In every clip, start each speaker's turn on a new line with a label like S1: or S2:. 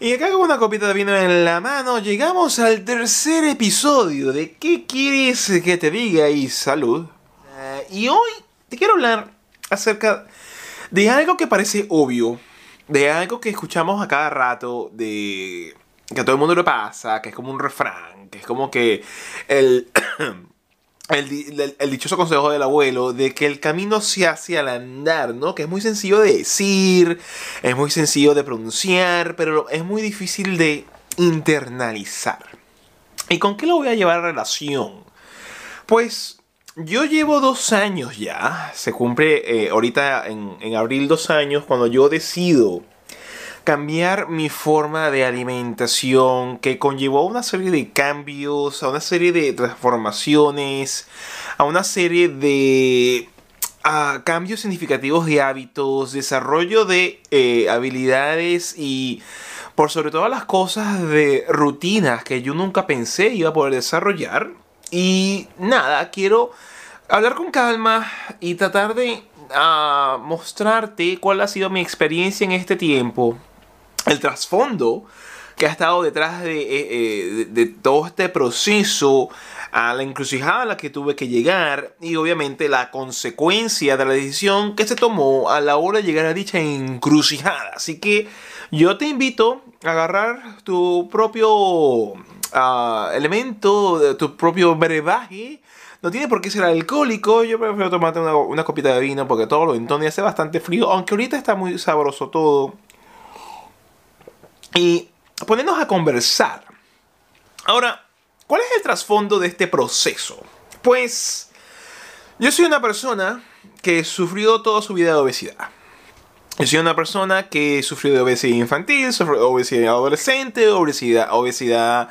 S1: Y acá con una copita de vino en la mano, llegamos al tercer episodio de ¿Qué quieres que te diga? y salud. Eh, y hoy te quiero hablar acerca de algo que parece obvio, de algo que escuchamos a cada rato, de que a todo el mundo le pasa, que es como un refrán, que es como que el... el, dichoso consejo del abuelo de que el camino se hace al andar, ¿no? Que es muy sencillo de decir, es muy sencillo de pronunciar, pero es muy difícil de internalizar. ¿Y con qué lo voy a llevar a relación? Pues yo llevo dos años ya, se cumple eh, ahorita en, en abril dos años, cuando yo decido cambiar mi forma de alimentación que conllevó a una serie de cambios, a una serie de transformaciones, a una serie de cambios significativos de hábitos, desarrollo de eh, habilidades y por sobre todas las cosas de rutinas que yo nunca pensé iba a poder desarrollar. Y nada, quiero hablar con calma y tratar de ah, mostrarte cuál ha sido mi experiencia en este tiempo el trasfondo que ha estado detrás eh, eh, de, todo este proceso, a la encrucijada a la que tuve que llegar y obviamente la consecuencia de la decisión que se tomó a la hora de llegar a dicha encrucijada. Así que yo te invito a agarrar tu propio ah, elemento, tu propio brebaje. No tiene por qué ser alcohólico, yo prefiero tomarte una, una copita de vino porque todo lo entona y hace bastante frío, aunque ahorita está muy sabroso todo y ponernos a conversar. Ahora, ¿cuál es el trasfondo de este proceso? Pues yo soy una persona que sufrió toda su vida de obesidad. Yo soy una persona que sufrió de obesidad infantil, obesidad adolescente, obesidad, obesidad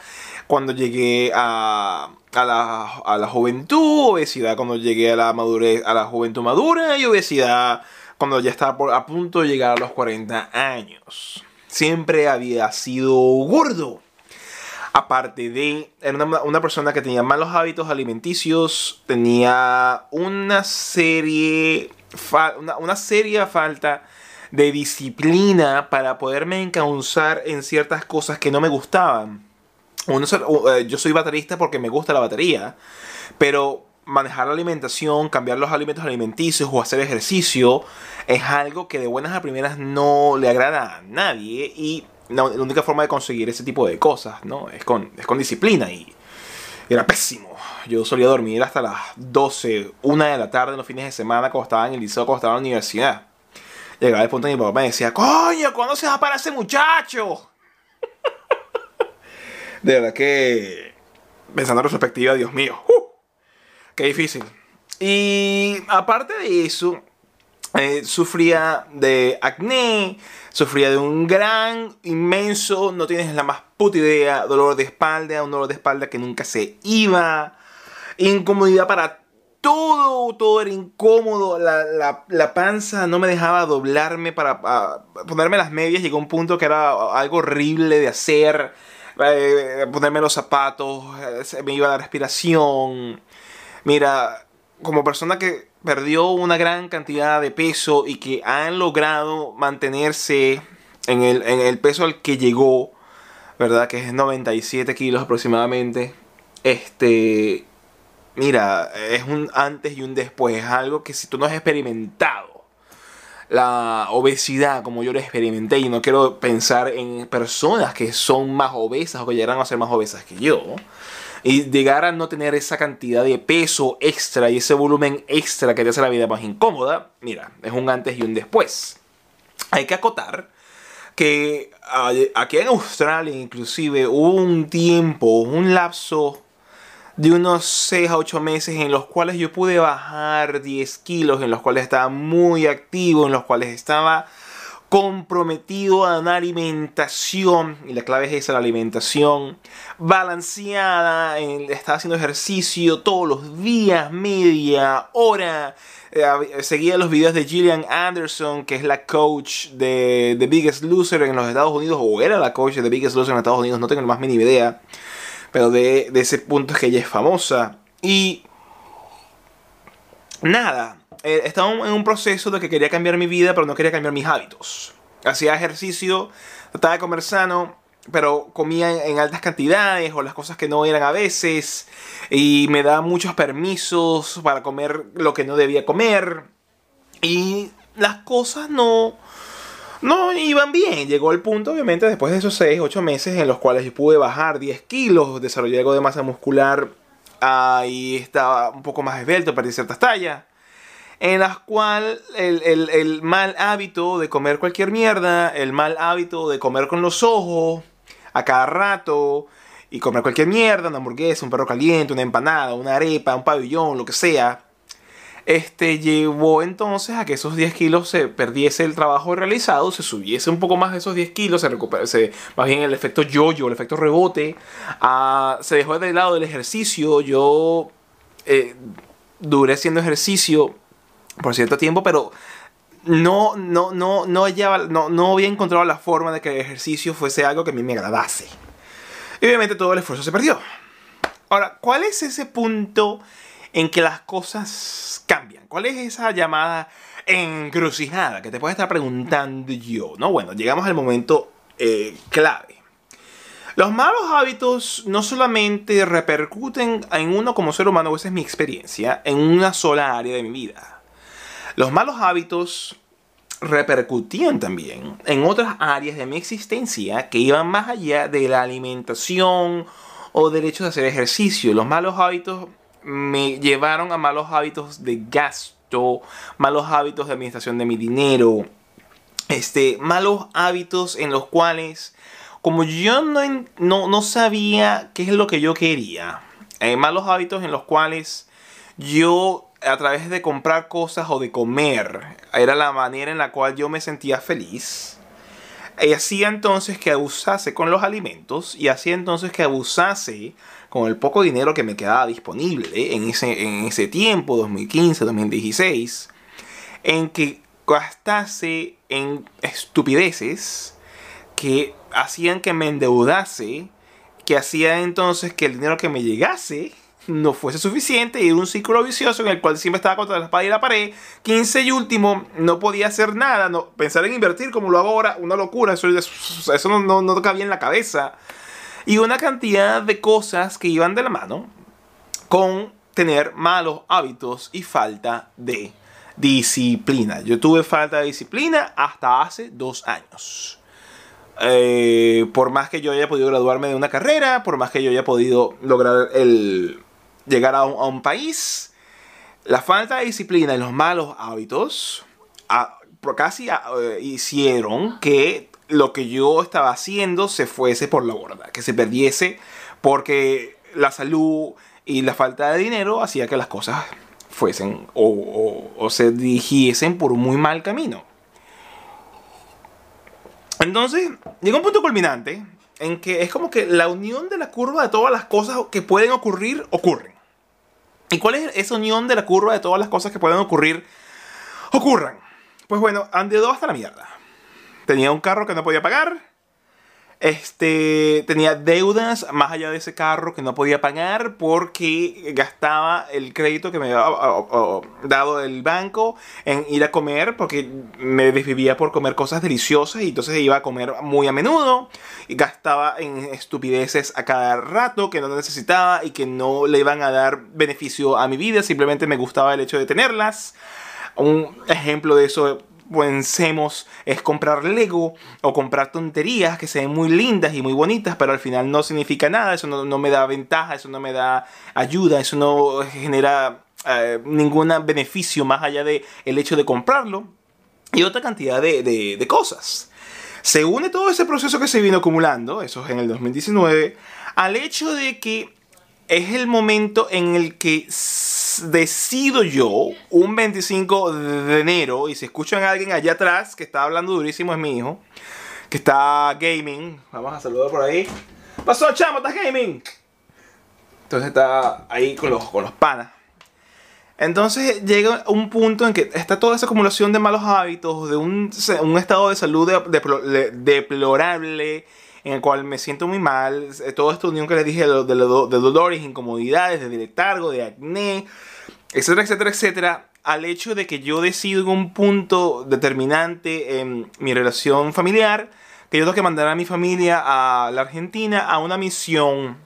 S1: cuando llegué a, a, la, a la juventud, obesidad cuando llegué a la, madurez, a la juventud madura y obesidad cuando ya estaba por, a punto de llegar a los 40 años siempre había sido gordo. Aparte de, era una, persona que tenía malos hábitos alimenticios, tenía una serie, una, seria falta de disciplina para poderme encauzar en ciertas cosas que no me gustaban. Eh, yo soy baterista porque me gusta la batería, pero manejar la alimentación, cambiar los alimentos alimenticios o hacer ejercicio es algo que de buenas a primeras no le agrada a nadie y la, única forma de conseguir ese tipo de cosas, ¿no? Es con, es con disciplina y era pésimo. Yo solía dormir hasta las 12, 1 de la tarde en los fines de semana cuando estaba en el liceo, cuando estaba en la universidad. Llegaba el punto en que mi papá me decía, coño, ¿cuándo se va a parar ese muchacho? de verdad que, pensando en retrospectiva, Dios mío. ¡uh! Qué difícil. Y aparte de eso, eh, sufría de acné, sufría de un gran, inmenso, no tienes la más puta idea, dolor de espalda, un dolor de espalda que nunca se iba, incomodidad para todo, todo era incómodo, la, panza no me dejaba doblarme para, ponerme las medias, llegó un punto que era algo horrible de hacer, eh, ponerme los zapatos, eh, me iba la respiración Mira, como persona que perdió una gran cantidad de peso y que han logrado mantenerse en el, peso al que llegó, ¿verdad? Que es 97 kilos aproximadamente. Este, mira, es un antes y un después. Es algo que si tú no has experimentado la obesidad como yo lo experimenté y no quiero pensar en personas que son más obesas o que llegarán a ser más obesas que yo y llegar a no tener esa cantidad de peso extra y ese volumen extra que te hace la vida más incómoda, mira, es un antes y un después. Hay que acotar que aquí en Australia inclusive hubo un tiempo, un lapso de unos 6 a 8 meses en los cuales yo pude bajar 10 kilos, en los cuales estaba muy activo, en los cuales estaba comprometido a una alimentación, y la clave es esa, la alimentación balanceada, estaba haciendo ejercicio todos los días, media hora, eh, seguía los videos de Gillian Anderson, que es la coach de The Biggest Loser en los Estados Unidos, o era la coach de The Biggest Loser en los Estados Unidos, no tengo más mínima idea, pero de, de ese punto es que ella es famosa. Y nada, eh, estaba en un proceso de que quería cambiar mi vida, pero no quería cambiar mis hábitos. hacía ejercicio, trataba de comer sano, pero comía en altas cantidades o las cosas que no eran a veces y me daba muchos permisos para comer lo que no debía comer y las cosas no no iban bien. Llegó el punto, obviamente, después de esos 6, 8 meses en los cuales pude bajar 10 kilos, desarrollar algo de masa muscular ahí estaba un poco más esbelto, perdí ciertas tallas en las cuales el, el, mal hábito de comer cualquier mierda, el mal hábito de comer con los ojos a cada rato y comer cualquier mierda, una hamburguesa, un perro caliente, una empanada, una arepa, un pabellón, lo que sea, este llevó entonces a que esos 10 kilos se perdiese el trabajo realizado, se subiese un poco más de esos 10 kilos, se recuperase más bien el efecto yo-yo, el efecto rebote, se dejó de lado el ejercicio, yo eh, duré haciendo ejercicio por cierto tiempo, pero no, no, no, no, no, no había encontrado la forma de que el ejercicio fuese algo que a mí me agradase. Y obviamente todo el esfuerzo se perdió. Ahora, ¿cuál es ese punto en que las cosas cambian? ¿Cuál es esa llamada encrucijada que te puedes estar preguntando yo? No, bueno, llegamos al momento eh, clave. Los malos hábitos no solamente repercuten en uno como ser humano, esa es mi experiencia, en una sola área de mi vida los malos hábitos repercutían también en otras áreas de mi existencia que iban más allá de la alimentación o del hecho de hacer ejercicio. Los malos hábitos me llevaron a malos hábitos de gasto, malos hábitos de administración de mi dinero, este, malos hábitos en los cuales, como yo no, no, sabía qué es lo que yo quería, eh, malos hábitos en los cuales yo a través de comprar cosas o de comer. Era la manera en la cual yo me sentía feliz. Y hacía entonces que abusase con los alimentos y hacía entonces que abusase con el poco dinero que me quedaba disponible en ese, en ese tiempo, 2015, 2016, en que gastase en estupideces que hacían que me endeudase, que hacía entonces que el dinero que me llegase no fuese suficiente y un círculo vicioso en el cual siempre estaba contra la espada y la pared. 15 y último, no podía hacer nada, no, pensar en invertir como lo hago ahora, una locura, eso, eso no, no, no la cabeza. Y una cantidad de cosas que iban de la mano con tener malos hábitos y falta de disciplina. Yo tuve falta de disciplina hasta hace dos años. Eh, por más que yo haya podido graduarme de una carrera, por más que yo haya podido lograr el, llegar a un, país, la falta de disciplina y los malos hábitos casi eh, hicieron que lo que yo estaba haciendo se fuese por la borda, que se perdiese porque la salud y la falta de dinero hacía que las cosas fuesen o, o se dirigiesen por un muy mal camino. Entonces, llega un punto culminante en que es como que la unión de la curva de todas las cosas que pueden ocurrir, ocurren. ¿Y cuál es esa unión de la curva de todas las cosas que pueden ocurrir? Ocurran. Pues bueno, andado hasta la mierda. Tenía un carro que no podía pagar. Este, tenía deudas más allá de ese carro que no podía pagar porque gastaba el crédito que me había dado el banco en ir a comer porque me desvivía por comer cosas deliciosas y entonces iba a comer muy a menudo y gastaba en estupideces a cada rato que no necesitaba y que no le iban a dar beneficio a mi vida, simplemente me gustaba el hecho de tenerlas. Un ejemplo de eso pensemos es comprar Lego o comprar tonterías que se ven muy lindas y muy bonitas, pero al final no significa nada, eso no, me da ventaja, eso no me da ayuda, eso no genera eh, ningún beneficio más allá de el hecho de comprarlo y otra cantidad de, de cosas. Se une todo ese proceso que se vino acumulando, eso es en el 2019, al hecho de que es el momento en el que decido yo, un 25 de enero, y si escuchan a alguien allá atrás que está hablando durísimo, es mi hijo, que está gaming. Vamos a saludar por ahí. Pasó, chamo, estás gaming. Entonces está ahí con los, con los panas. Entonces llega un punto en que está toda esa acumulación de malos hábitos, de un, un estado de salud deplorable en el cual me siento muy mal. Eh, esta unión que les dije de, dolores, incomodidades, de letargo, de acné, etcétera, etcétera, etcétera, al hecho de que yo decido en un punto determinante en mi relación familiar, que yo tengo que mandar a mi familia a la Argentina a una misión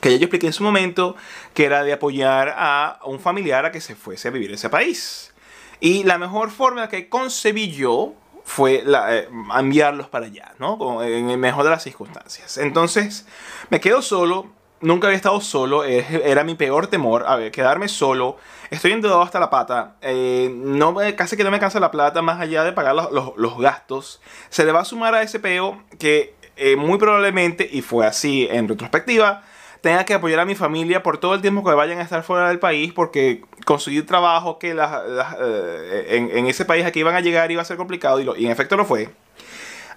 S1: que ya yo expliqué en su momento, que era de apoyar a un familiar a que se fuese a vivir en ese país. Y la mejor forma que concebí yo fue la, eh, enviarlos para allá, ¿no? En el mejor de las circunstancias. Entonces, me quedo solo. Nunca había estado solo, era mi peor temor, a ver, quedarme solo. Estoy endeudado hasta la pata, eh, no, casi que no me cansa la plata más allá de pagar los, los, gastos. Se le va a sumar a ese peo que eh, muy probablemente, y fue así en retrospectiva, tenga que apoyar a mi familia por todo el tiempo que vayan a estar fuera del país, porque conseguir trabajo que eh, en, ese país aquí iban a llegar iba a ser complicado, y, en efecto lo fue.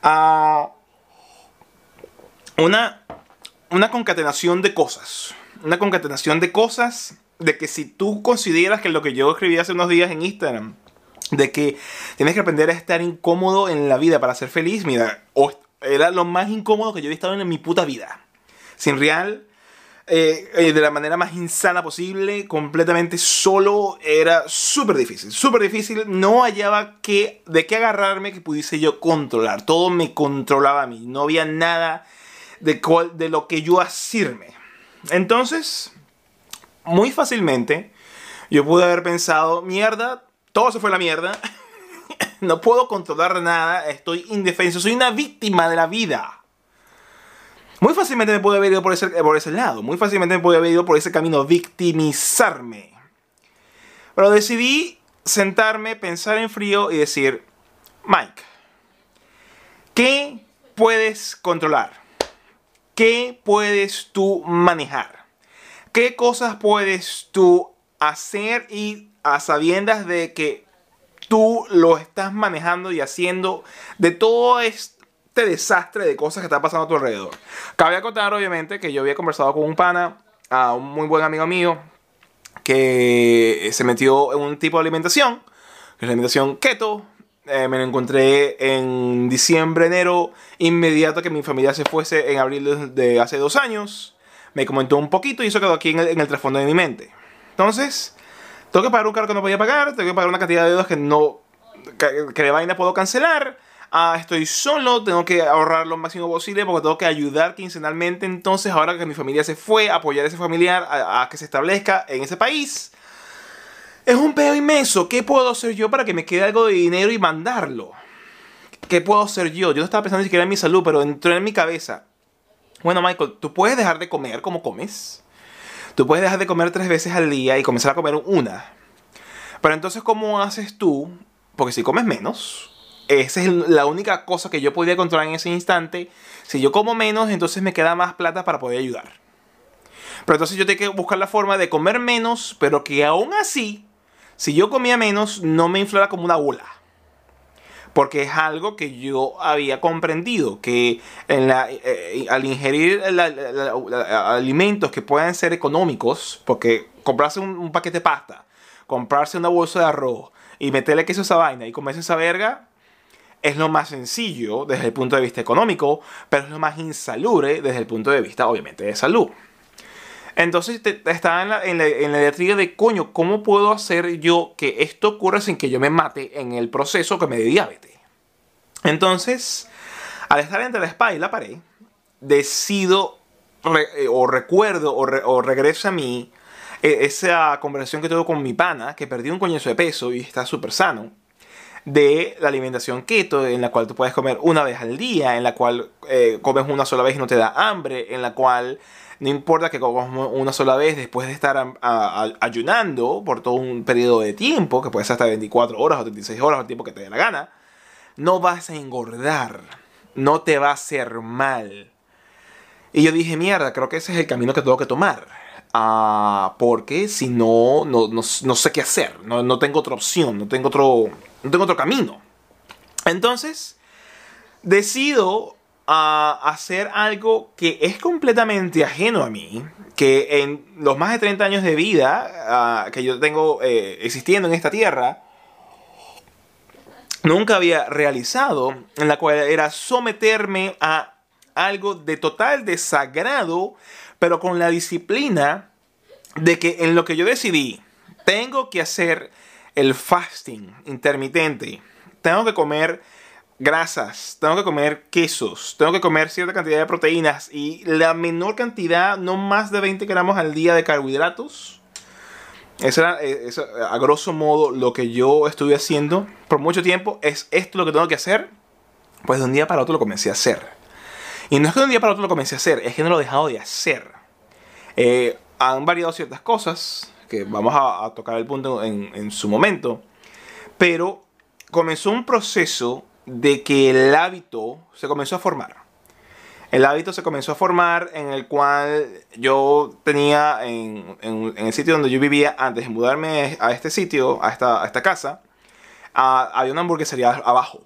S1: Ah, una, una concatenación de cosas. Una concatenación de cosas de que si tú consideras que lo que yo escribí hace unos días en Instagram, de que tienes que aprender a estar incómodo en la vida para ser feliz, mira, era lo más incómodo que yo he estado en mi puta vida. Sin real, eh, eh, de la manera más insana posible, completamente solo, era súper difícil, súper difícil. No hallaba que, de qué agarrarme que pudiese yo controlar. Todo me controlaba a mí. No había nada de, de lo que yo asirme. Entonces, muy fácilmente, yo pude haber pensado, mierda, todo se fue a la mierda. no puedo controlar nada, estoy indefenso, soy una víctima de la vida. Muy fácilmente me puede haber ido por ese, por ese lado. Muy fácilmente me puede haber ido por ese camino, victimizarme. Pero decidí sentarme, pensar en frío y decir, Mike, ¿qué puedes controlar? ¿Qué puedes tú manejar? ¿Qué cosas puedes tú hacer y a sabiendas de que tú lo estás manejando y haciendo de todo esto? Este desastre de cosas que está pasando a tu alrededor. Cabe acotar, obviamente, que yo había conversado con un pana, a un muy buen amigo mío, que se metió en un tipo de alimentación, que es la alimentación keto. Eh, me lo encontré en diciembre, enero, inmediato que mi familia se fuese en abril de, hace dos años. Me comentó un poquito y eso quedó aquí en el, en el trasfondo de mi mente. Entonces, tengo que pagar un carro que no podía pagar, tengo que pagar una cantidad de deudas que no, que, que de vaina puedo cancelar ah, estoy solo, tengo que ahorrar lo máximo posible porque tengo que ayudar quincenalmente. Entonces, ahora que mi familia se fue, apoyar a ese familiar a, que se establezca en ese país. Es un pedo inmenso. ¿Qué puedo hacer yo para que me quede algo de dinero y mandarlo? ¿Qué puedo hacer yo? Yo no estaba pensando ni siquiera en mi salud, pero entró en mi cabeza. Bueno, Michael, tú puedes dejar de comer como comes. Tú puedes dejar de comer tres veces al día y comenzar a comer una. Pero entonces, ¿cómo haces tú? Porque si comes menos, esa es la única cosa que yo podía controlar en ese instante. Si yo como menos, entonces me queda más plata para poder ayudar. Pero entonces yo tengo que buscar la forma de comer menos, pero que aún así, si yo comía menos, no me inflara como una bola. Porque es algo que yo había comprendido, que en la, eh, al ingerir alimentos que puedan ser económicos, porque comprarse un, un, paquete de pasta, comprarse una bolsa de arroz y meterle queso a esa vaina y comerse esa verga, es lo más sencillo desde el punto de vista económico, pero es lo más insalubre desde el punto de vista, obviamente, de salud. Entonces estaba en la, en, la, de, coño, ¿cómo puedo hacer yo que esto ocurra sin que yo me mate en el proceso que me dé diabetes? Entonces, al estar entre la espada y la pared, decido eh, o recuerdo o, regreso a mí eh, esa conversación que tuve con mi pana, que perdió un coñazo de peso y está súper sano de la alimentación keto, en la cual tú puedes comer una vez al día, en la cual eh, comes una sola vez y no te da hambre, en la cual no importa que comas una sola vez después de estar ayunando por todo un periodo de tiempo, que puede ser hasta 24 horas o 36 horas, el tiempo que te dé la gana, no vas a engordar, no te va a hacer mal. Y yo dije, mierda, creo que ese es el camino que tengo que tomar. Ah, porque si no, no, no, sé qué hacer, no, no tengo otra opción, no tengo otro, no tengo otro camino. Entonces, decido ah, hacer algo que es completamente ajeno a mí, que en los más de 30 años de vida ah, que yo tengo eh, existiendo en esta tierra, nunca había realizado, en la cual era someterme a algo de total desagrado, pero con la disciplina de que en lo que yo decidí, tengo que hacer el fasting intermitente. Tengo que comer grasas, tengo que comer quesos, tengo que comer cierta cantidad de proteínas y la menor cantidad, no más de 20 gramos al día de carbohidratos. Eso era, eh, a grosso modo, lo que yo estuve haciendo por mucho tiempo. Es esto lo que tengo que hacer. Pues de un día para otro lo comencé a hacer. Y no es que de un día para otro lo comencé a hacer, es que no lo he dejado de hacer. Eh, han variado ciertas cosas, que vamos a, tocar el punto en, en su momento. Pero comenzó un proceso de que el hábito se comenzó a formar. El hábito se comenzó a formar en el cual yo tenía en, en, el sitio donde yo vivía antes de mudarme a este sitio, a esta, a esta casa, había una hamburguesería abajo.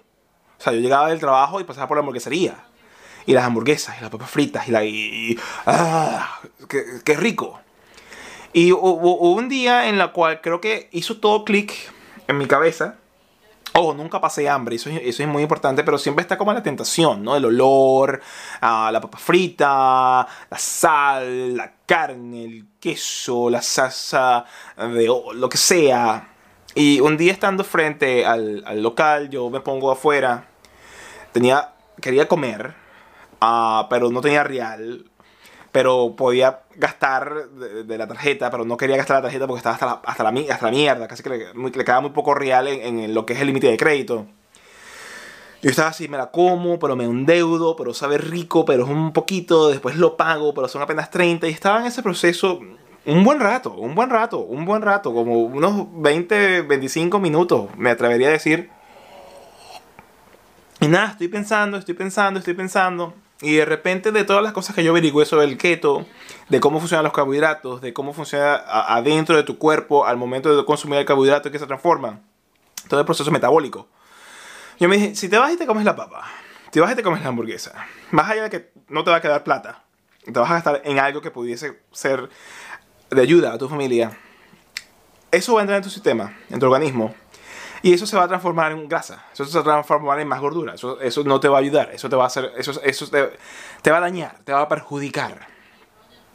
S1: O sea, yo llegaba del trabajo y pasaba por la hamburguesería. Y las hamburguesas, y las papas fritas, y la... Y, ¡Ah! Qué, ¡Qué, rico! Y hubo un día en la cual creo que hizo todo clic en mi cabeza Ojo, nunca pasé hambre, eso, eso, es muy importante, pero siempre está como la tentación, ¿no? El olor, a la papa frita, la sal, la carne, el queso, la salsa, de, lo que sea. Y un día estando frente al, al local, yo me pongo afuera, tenía, quería comer, uh, pero no tenía real pero podía gastar de, la tarjeta, pero no quería gastar la tarjeta porque estaba hasta la, hasta la, hasta la mierda, casi que le, quedaba muy poco real en, en lo que es el límite de crédito. Yo estaba así, me la como, pero me endeudo, pero sabe rico, pero es un poquito, después lo pago, pero son apenas 30. Y estaba en ese proceso un buen rato, un buen rato, un buen rato, como unos 20, 25 minutos, me atrevería a decir. Y nada, estoy pensando, estoy pensando, estoy pensando. Y de repente de todas las cosas que yo averigué sobre el keto, de cómo funcionan los carbohidratos, de cómo funciona adentro de tu cuerpo al momento de consumir el carbohidrato y que se transforma, todo el proceso metabólico. Yo me dije, si te vas y te comes la papa, te vas y te comes la hamburguesa, más allá de que no te va a quedar plata, te vas a gastar en algo que pudiese ser de ayuda a tu familia, eso va a entrar en tu sistema, en tu organismo, y eso se va a transformar en grasa, eso se va a transformar en más gordura, eso, eso no te va a ayudar, eso te va a hacer, eso, eso te, te va a dañar, te va a perjudicar.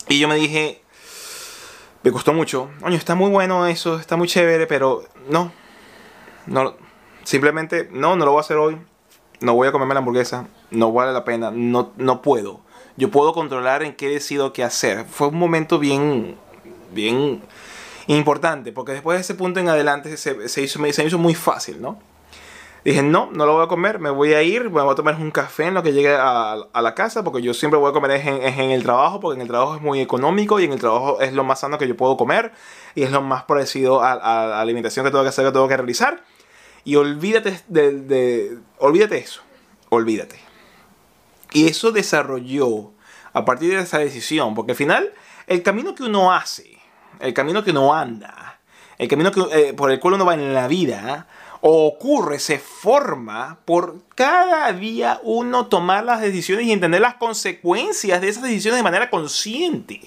S1: Y yo me dije, me costó mucho, oye, está muy bueno eso, está muy chévere, pero no, no, simplemente no, no lo voy a hacer hoy, no voy a comerme la hamburguesa, no vale la pena, no, no puedo. Yo puedo controlar en qué decido qué hacer. Fue un momento bien, bien importante, porque después de ese punto en adelante se, se, hizo, se hizo muy fácil, ¿no? Dije, no, no lo voy a comer, me voy a ir, voy a tomar un café en lo que llegue a, a la casa, porque yo siempre voy a comer en, en, el trabajo, porque en el trabajo es muy económico y en el trabajo es lo más sano que yo puedo comer y es lo más parecido a, a la alimentación que tengo que hacer, que tengo que realizar. Y olvídate de, de, olvídate eso, olvídate. Y eso desarrolló a partir de esa decisión, porque al final el camino que uno hace el camino que uno anda, el camino que, eh, por el cual uno va en la vida, ocurre, se forma por cada día uno tomar las decisiones y entender las consecuencias de esas decisiones de manera consciente.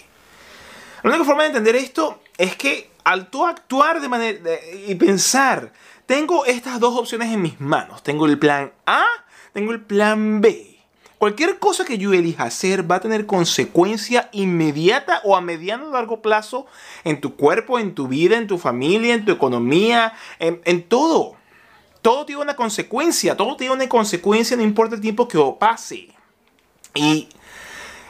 S1: La única forma de entender esto es que al tú actuar de manera y pensar, tengo estas dos opciones en mis manos, tengo el plan A, tengo el plan B. Cualquier cosa que yo elija hacer va a tener consecuencia inmediata o a mediano o largo plazo en tu cuerpo, en tu vida, en tu familia, en tu economía, en, todo. Todo tiene una consecuencia, todo tiene una consecuencia, no importa el tiempo que pase. Y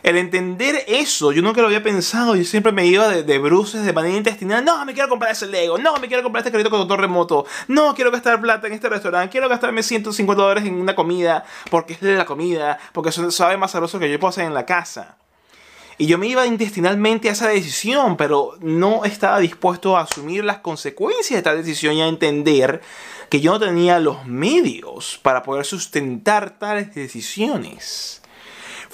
S1: el entender eso, yo nunca lo había pensado, yo siempre me iba de, de bruces de manera intestinal, no, me quiero comprar ese Lego, no, me quiero comprar este crédito con doctor remoto, no, quiero gastar plata en este restaurante, quiero gastarme 150 dólares en una comida, porque es la comida, porque eso sabe más sabroso que yo puedo hacer en la casa. Y yo me iba intestinalmente a esa decisión, pero no estaba dispuesto a asumir las consecuencias de esta decisión y a entender que yo no tenía los medios para poder sustentar tales decisiones.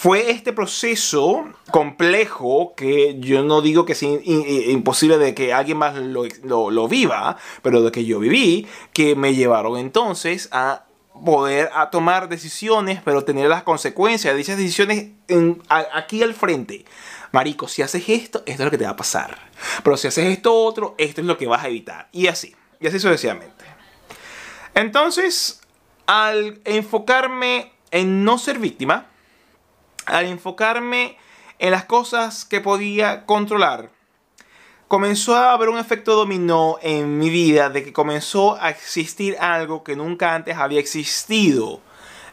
S1: Fue este proceso complejo que yo no digo que es imposible de que alguien más lo, lo, viva, pero de que yo viví, que me llevaron entonces a poder a tomar decisiones, pero tener las consecuencias de dichas decisiones aquí al frente. Marico, si haces esto, esto es lo que te va a pasar. Pero si haces esto otro, esto es lo que vas a evitar. Y así, y así sucesivamente. Entonces, al enfocarme en no ser víctima, al enfocarme en las cosas que podía controlar, comenzó a haber un efecto dominó en mi vida de que comenzó a existir algo que nunca antes había existido.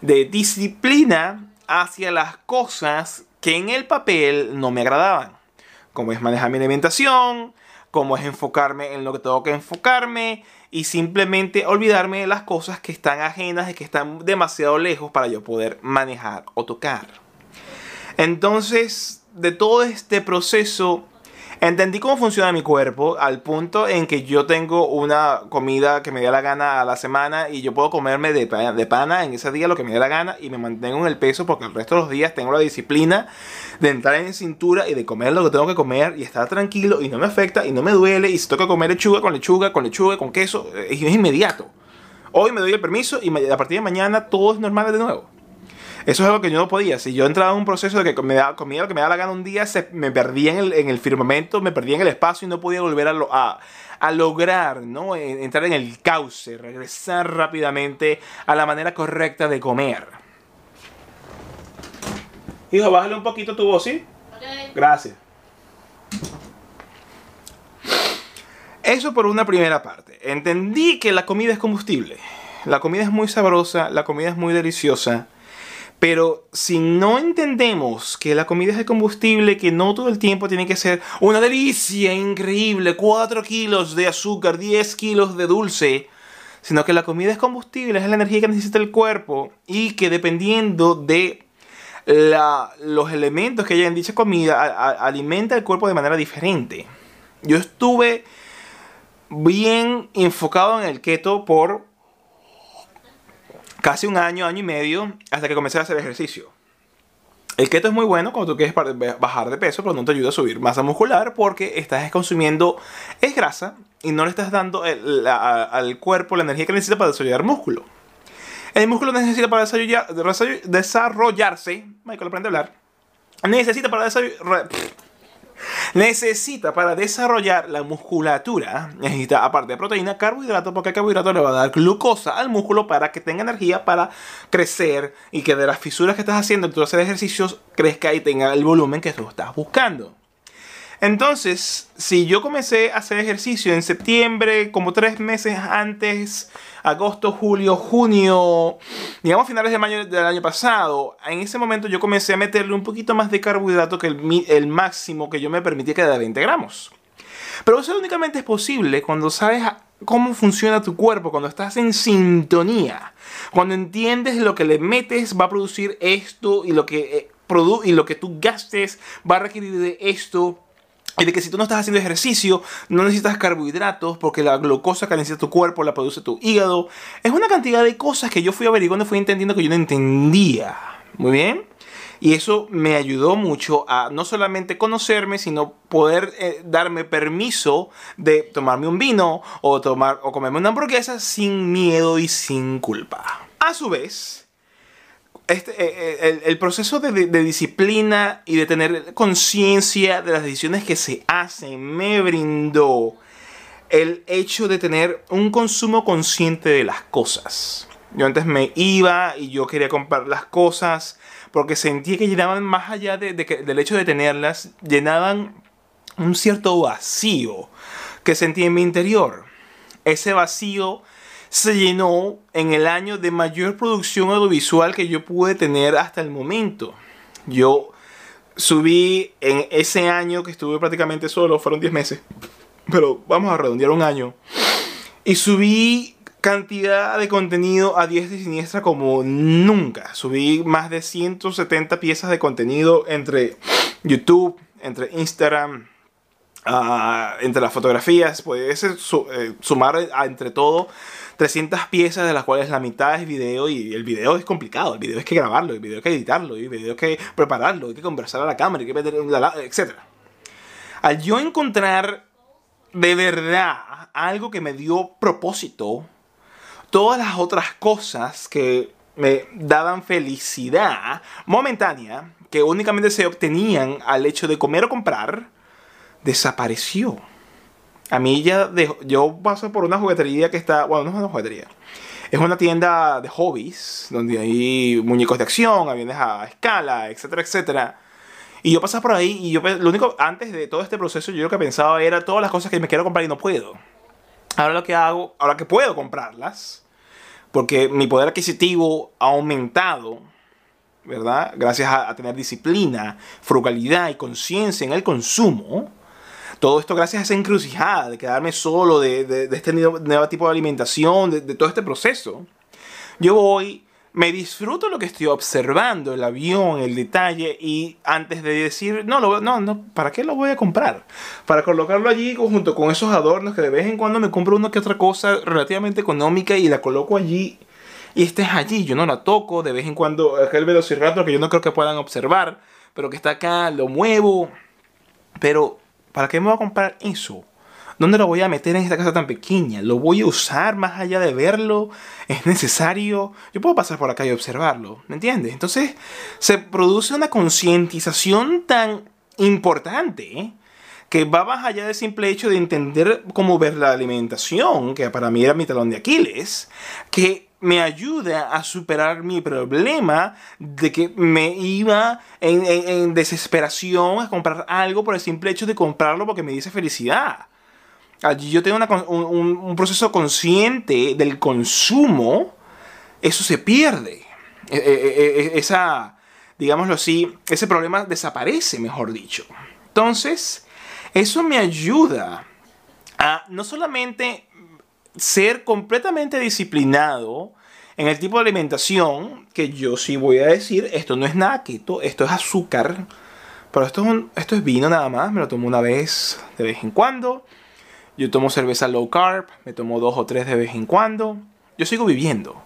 S1: De disciplina hacia las cosas que en el papel no me agradaban. Como es manejar mi alimentación, como es enfocarme en lo que tengo que enfocarme y simplemente olvidarme de las cosas que están ajenas y que están demasiado lejos para yo poder manejar o tocar. Entonces, de todo este proceso Entendí cómo funciona mi cuerpo al punto en que yo tengo una comida que me dé la gana a la semana y yo puedo comerme de, de pana en ese día lo que me dé la gana y me mantengo en el peso porque el resto de los días tengo la disciplina de entrar en cintura y de comer lo que tengo que comer y estar tranquilo y no me afecta y no me duele y si que comer lechuga con lechuga, con lechuga, con queso, eh, es inmediato. Hoy me doy el permiso y a partir de mañana todo es normal de nuevo. Eso es algo que yo no podía. Si yo entraba en un proceso de que me da, comía lo que me da la gana un día, se, me perdía en el, en el, firmamento, me perdía en el espacio y no podía volver a, a, a lograr, ¿no? Entrar en el cauce, regresar rápidamente a la manera correcta de comer. Hijo, bájale un poquito tu voz, ¿sí? Gracias. Eso por una primera parte. Entendí que la comida es combustible. La comida es muy sabrosa, la comida es muy deliciosa. Pero si no entendemos que la comida es el combustible, que no todo el tiempo tiene que ser una delicia increíble, 4 kilos de azúcar, 10 kilos de dulce, sino que la comida es combustible, es la energía que necesita el cuerpo y que dependiendo de los elementos que hay en dicha comida, alimenta el cuerpo de manera diferente. Yo estuve bien enfocado en el keto por casi un año, año y medio, hasta que comencé a hacer ejercicio. El keto es muy bueno cuando tú quieres bajar de peso, pero no te ayuda a subir masa muscular porque estás consumiendo es grasa y no le estás dando al cuerpo la energía que necesita para desarrollar músculo. El músculo necesita para desarrollarse, Michael aprende a hablar, necesita para desarrollar necesita para desarrollar la musculatura, necesita aparte de proteína, carbohidrato, porque el carbohidrato le va a dar glucosa al músculo para que tenga energía para crecer y que de las fisuras que estás haciendo, tú hacer ejercicios, crezca y tenga el volumen que tú estás buscando. Entonces, si yo comencé a hacer ejercicio en septiembre, como tres meses antes, agosto, julio, junio, digamos finales de mayo del año pasado, en ese momento yo comencé a meterle un poquito más de carbohidrato que el, máximo que yo me permitía que era de 20 gramos. Pero eso únicamente es posible cuando sabes cómo funciona tu cuerpo, cuando estás en sintonía, cuando entiendes lo que le metes va a producir esto y lo que, eh, y lo que tú gastes va a requerir de esto y de que si tú no estás haciendo ejercicio, no necesitas carbohidratos porque la glucosa que necesita tu cuerpo la produce tu hígado. Es una cantidad de cosas que yo fui averiguando y fui entendiendo que yo no entendía. Muy bien. Y eso me ayudó mucho a no solamente conocerme, sino poder eh, darme permiso de tomarme un vino o, tomar, o comerme una hamburguesa sin miedo y sin culpa. A su vez, este, eh, eh, el, proceso de, disciplina y de tener conciencia de las decisiones que se hacen me brindó el hecho de tener un consumo consciente de las cosas. Yo antes me iba y yo quería comprar las cosas porque sentía que llenaban más allá de, del hecho de tenerlas, llenaban un cierto vacío que sentía en mi interior. Ese vacío se llenó en el año de mayor producción audiovisual que yo pude tener hasta el momento. Yo subí en ese año que estuve prácticamente solo, fueron 10 meses, pero vamos a redondear un año. Y subí cantidad de contenido a diestra y siniestra como nunca. Subí más de 170 piezas de contenido entre YouTube, entre Instagram, ah, entre las fotografías. Puedes eh, sumar entre todo 300 piezas de las cuales la mitad es video y el video es complicado, el video es que grabarlo, el video hay que editarlo, el video hay que prepararlo, hay que conversar a la cámara, hay que meter etc. Al yo encontrar de verdad algo que me dio propósito, todas las otras cosas que me daban felicidad momentánea, que únicamente se obtenían al hecho de comer o comprar, desapareció. A mí ya, yo paso por una juguetería que está, bueno, no es una juguetería, es una tienda de hobbies, donde hay muñecos de acción, aviones a escala, etcétera, etcétera. Y yo pasaba por ahí y yo lo único, antes de todo este proceso, yo lo que pensaba era todas las cosas que me quiero comprar y no puedo. Ahora lo que hago, ahora que puedo comprarlas, porque mi poder adquisitivo ha aumentado, ¿verdad? Gracias a, tener disciplina, frugalidad y conciencia en el consumo. Todo esto gracias a esa encrucijada de quedarme solo, de, este nuevo, tipo de alimentación, de, de todo este proceso. Yo voy me disfruto lo que estoy observando, el avión, el detalle, y antes de decir, no, lo, no, no, ¿para qué lo voy a comprar? Para colocarlo allí junto con esos adornos que de vez en cuando me compro una que otra cosa relativamente económica y la coloco allí. Y este es allí, yo no la toco, de vez en cuando aquel velociraptor que yo no creo que puedan observar, pero que está acá, lo muevo. Pero, ¿para qué me voy a comprar eso? ¿Dónde lo voy a meter en esta casa tan pequeña? ¿Lo voy a usar más allá de verlo? ¿Es necesario? Yo puedo pasar por acá y observarlo, ¿me entiendes? Entonces se produce una concientización tan importante ¿eh? que va más allá del simple hecho de entender cómo ver la alimentación, que para mí era mi talón de Aquiles, que me ayuda a superar mi problema de que me iba en, en, desesperación a comprar algo por el simple hecho de comprarlo porque me dice felicidad. Allí yo tengo un, proceso consciente del consumo, eso se pierde. E, e, e, esa, digámoslo así, ese problema desaparece, mejor dicho. Entonces, eso me ayuda a no solamente ser completamente disciplinado en el tipo de alimentación, que yo sí voy a decir, esto no es nada keto, esto es azúcar, pero esto es, esto es vino nada más, me lo tomo una vez de vez en cuando. Yo tomo cerveza low carb, me tomo dos o tres de vez en cuando. Yo sigo viviendo,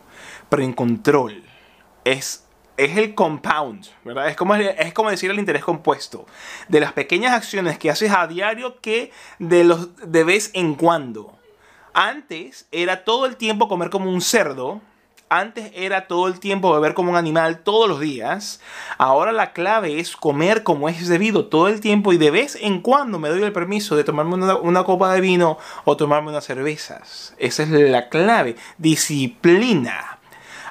S1: pero en control. Es, es el compound, ¿verdad? Es como, es como decir el interés compuesto. De las pequeñas acciones que haces a diario que de, los, de vez en cuando. Antes era todo el tiempo comer como un cerdo, antes era todo el tiempo beber como un animal todos los días. Ahora la clave es comer como es debido todo el tiempo y de vez en cuando me doy el permiso de tomarme una, una copa de vino o tomarme unas cervezas. Esa es la clave. Disciplina.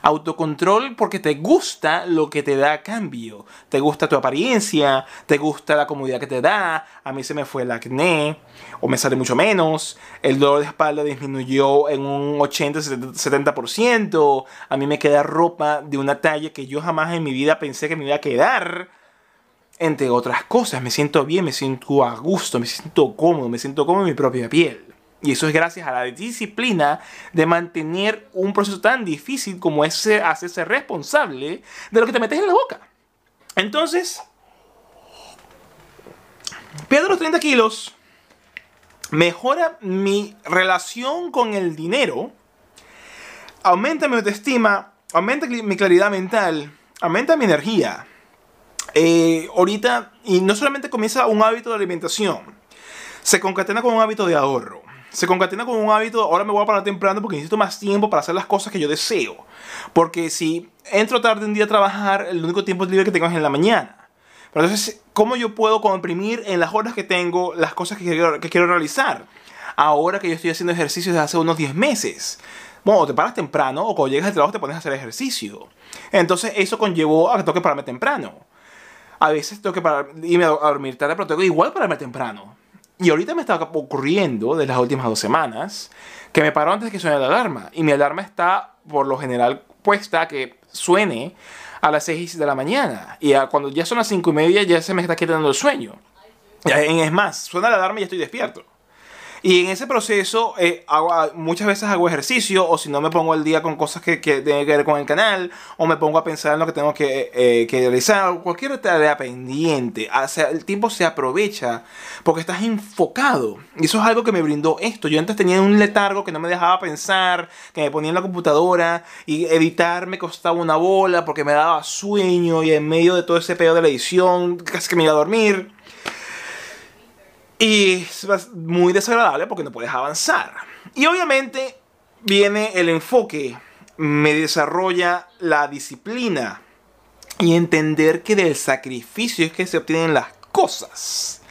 S1: Autocontrol porque te gusta lo que te da cambio. Te gusta tu apariencia, te gusta la comodidad que te da. A mí se me fue el acné o me sale mucho menos. El dolor de espalda disminuyó en un 80-70%. A mí me queda ropa de una talla que yo jamás en mi vida pensé que me iba a quedar. Entre otras cosas, me siento bien, me siento a gusto, me siento cómodo, me siento cómodo en mi propia piel. Y eso es gracias a la disciplina de mantener un proceso tan difícil como ese hacerse responsable de lo que te metes en la boca. Entonces, pierdo los 30 kilos, mejora mi relación con el dinero, aumenta mi autoestima, aumenta mi claridad mental, aumenta mi energía. Eh, ahorita, y no solamente comienza un hábito de alimentación, se concatena con un hábito de ahorro se concatena con un hábito, ahora me voy a parar temprano porque necesito más tiempo para hacer las cosas que yo deseo. Porque si entro tarde un día a trabajar, el único tiempo libre que tengo es en la mañana. Pero entonces, ¿cómo yo puedo comprimir en las horas que tengo las cosas que quiero, realizar? Ahora que yo estoy haciendo ejercicio desde hace unos 10 meses. Bueno, te paras temprano o cuando llegas al trabajo te pones a hacer ejercicio. Entonces eso conllevó a que tengo que pararme temprano. A veces tengo que parar, irme a dormir tarde, pero tengo que igual pararme temprano. Y ahorita me está ocurriendo de las últimas dos semanas que me paro antes que suene la alarma. Y mi alarma está por lo general puesta que suene a las 6 de la mañana. Y cuando ya son las 5 y media ya se me está quitando el sueño. Es más, suena la alarma y ya estoy despierto. Y en ese proceso eh, muchas veces hago ejercicio o si no me pongo al día con cosas que, que tienen que ver con el canal o me pongo a pensar en lo que tengo que, eh, que realizar cualquier tarea pendiente. O sea, el tiempo se aprovecha porque estás enfocado. Y eso es algo que me brindó esto. Yo antes tenía un letargo que no me dejaba pensar, que me ponía en la computadora y editar me costaba una bola porque me daba sueño y en medio de todo ese pedo de la edición casi que me iba a dormir. Y es muy desagradable porque no puedes avanzar. Y obviamente viene el enfoque, me desarrolla la disciplina y entender que del sacrificio es que se obtienen las cosas.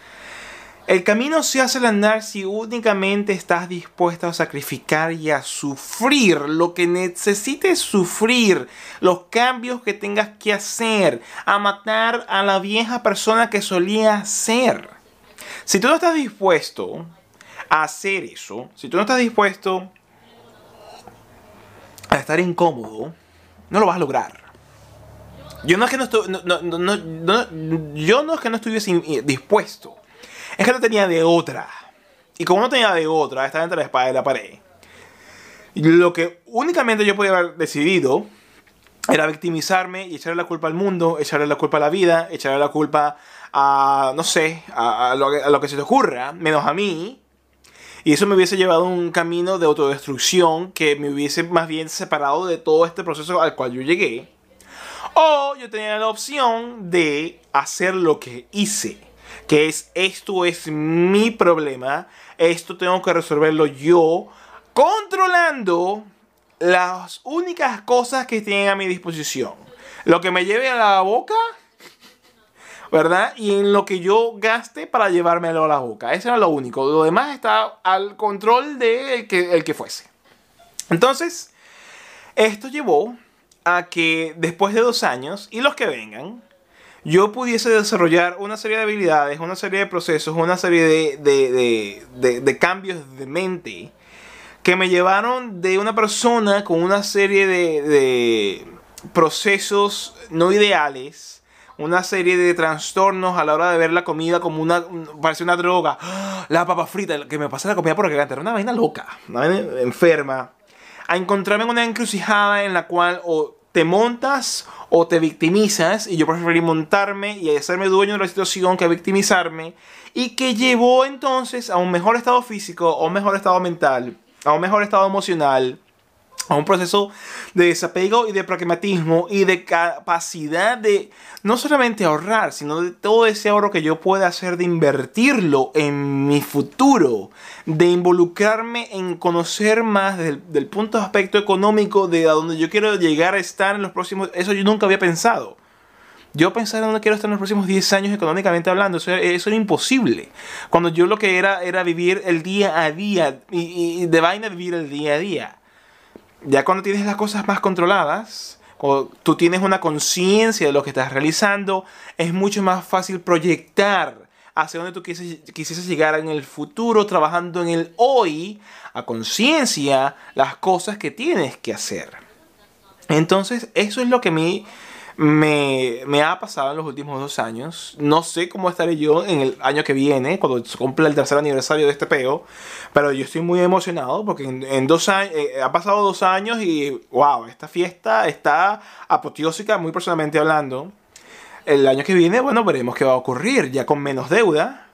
S1: El camino se hace al andar si únicamente estás dispuesto a sacrificar y a sufrir lo que necesites sufrir, los cambios que tengas que hacer, a matar a la vieja persona que solía ser. Si tú no estás dispuesto a hacer eso, si tú no estás dispuesto a estar incómodo, no lo vas a lograr. Yo no es que no, estoy, yo no es que no estuviese dispuesto es que no tenía de otra. Y como no tenía de otra, estaba entre la espada y la pared. Lo que únicamente yo podía haber decidido era victimizarme y echarle la culpa al mundo, echarle la culpa a la vida, echarle la culpa a, no sé, a, lo, que se te ocurra, menos a mí. Y eso me hubiese llevado a un camino de autodestrucción que me hubiese más bien separado de todo este proceso al cual yo llegué. O yo tenía la opción de hacer lo que hice que es esto es mi problema, esto tengo que resolverlo yo, controlando las únicas cosas que tienen a mi disposición. Lo que me lleve a la boca, ¿verdad? Y en lo que yo gaste para llevármelo a la boca. Eso era lo único. Lo demás está al control de que, el que fuese. Entonces, esto llevó a que después de dos años, y los que vengan, yo pudiese desarrollar una serie de habilidades, una serie de procesos, una serie de, cambios de mente que me llevaron de una persona con una serie de, procesos no ideales, una serie de trastornos a la hora de ver la comida como una, parece una droga, la papa frita, que me pasa la comida porque era una vaina loca, una vaina enferma, a encontrarme en una encrucijada en la cual o te montas o te victimizas y yo preferí montarme y hacerme dueño de la situación que victimizarme y que llevó entonces a un mejor estado físico, a un mejor estado mental, a un mejor estado emocional, a un proceso de desapego y de pragmatismo y de capacidad de no solamente ahorrar, sino de todo ese ahorro que yo pueda hacer de invertirlo en mi futuro, de involucrarme en conocer más del, punto de aspecto económico de a donde yo quiero llegar a estar en los próximos... Eso yo nunca había pensado. Yo pensar en dónde quiero estar en los próximos 10 años económicamente hablando, eso, era imposible. Cuando yo lo que era era vivir el día a día y, y de vaina vivir el día a día ya cuando tienes las cosas más controladas, cuando tú tienes una conciencia de lo que estás realizando, es mucho más fácil proyectar hacia donde tú quisieses llegar en el futuro, trabajando en el hoy, a conciencia, las cosas que tienes que hacer. Entonces, eso es lo que a mí me, ha pasado en los últimos dos años. No sé cómo estaré yo en el año que viene, cuando se cumple el tercer aniversario de este peo. Pero yo estoy muy emocionado porque en, dos años, eh, ha pasado dos años y wow, esta fiesta está apoteósica, muy personalmente hablando. El año que viene, bueno, veremos qué va a ocurrir. Ya con menos deuda,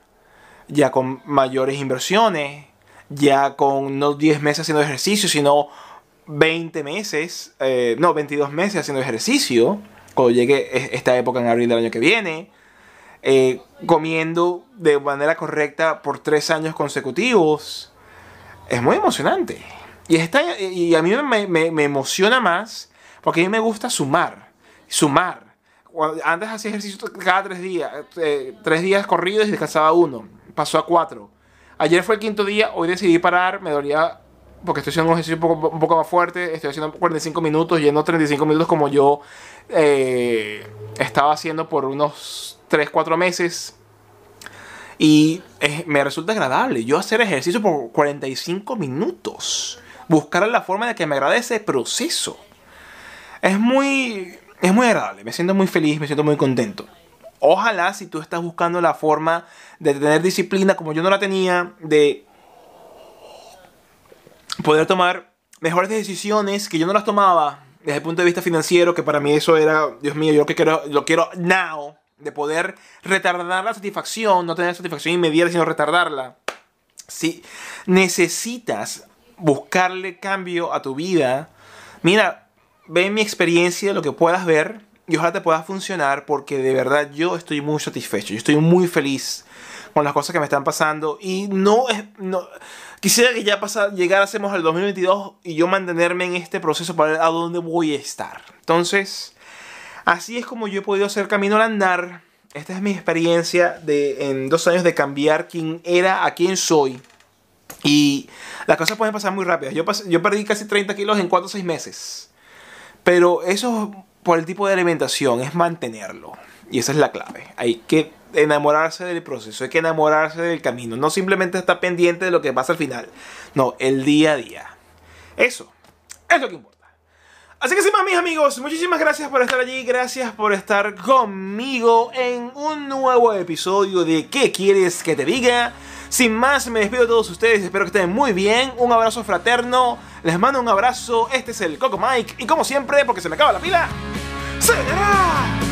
S1: ya con mayores inversiones, ya con no 10 meses haciendo ejercicio, sino 20 meses, eh, no, 22 meses haciendo ejercicio cuando llegue esta época en abril del año que viene, eh, comiendo de manera correcta por tres años consecutivos. Es muy emocionante. Y, está, y a mí me, emociona más porque a mí me gusta sumar. Sumar. Antes hacía ejercicio cada tres días. Eh, tres días corridos y descansaba uno. Pasó a cuatro. Ayer fue el quinto día, hoy decidí parar, me dolía porque estoy haciendo un ejercicio un poco, más fuerte, estoy haciendo 45 minutos, yendo 35 minutos como yo eh, estaba haciendo por unos 3, 4 meses. Y me resulta agradable yo hacer ejercicio por 45 minutos. Buscar la forma de que me agrade ese proceso. Es muy, es muy agradable, me siento muy feliz, me siento muy contento. Ojalá si tú estás buscando la forma de tener disciplina como yo no la tenía, de poder tomar mejores decisiones que yo no las tomaba desde el punto de vista financiero, que para mí eso era, Dios mío, yo lo que quiero, lo quiero now, de poder retardar la satisfacción, no tener satisfacción inmediata, sino retardarla. Si necesitas buscarle cambio a tu vida, mira, ve mi experiencia, lo que puedas ver, y ojalá te pueda funcionar, porque de verdad yo estoy muy satisfecho, yo estoy muy feliz con las cosas que me están pasando, y no es... No, Quisiera que ya pasa, llegásemos al 2022 y yo mantenerme en este proceso para ver a dónde voy a estar. Entonces, así es como yo he podido hacer camino al andar esta es mi experiencia de, en dos años de cambiar quién era a quién soy. Y las cosas pueden pasar muy rápido. Yo, yo perdí casi 30 kilos en 4 o 6 meses. Pero eso por el tipo de alimentación es mantenerlo. Y esa es la clave. Hay que enamorarse del proceso, hay que enamorarse del camino. No simplemente estar pendiente de lo que pasa al final. No, el día a día. Eso es lo que importa. Así que sin más, mis amigos, muchísimas gracias por estar allí, gracias por estar conmigo en un nuevo episodio de ¿Qué quieres que te diga? Sin más, me despido de todos ustedes, espero que estén muy bien, un abrazo fraterno, les mando un abrazo, este es el Coco Mike y como siempre, porque se me acaba la pila, ¡se!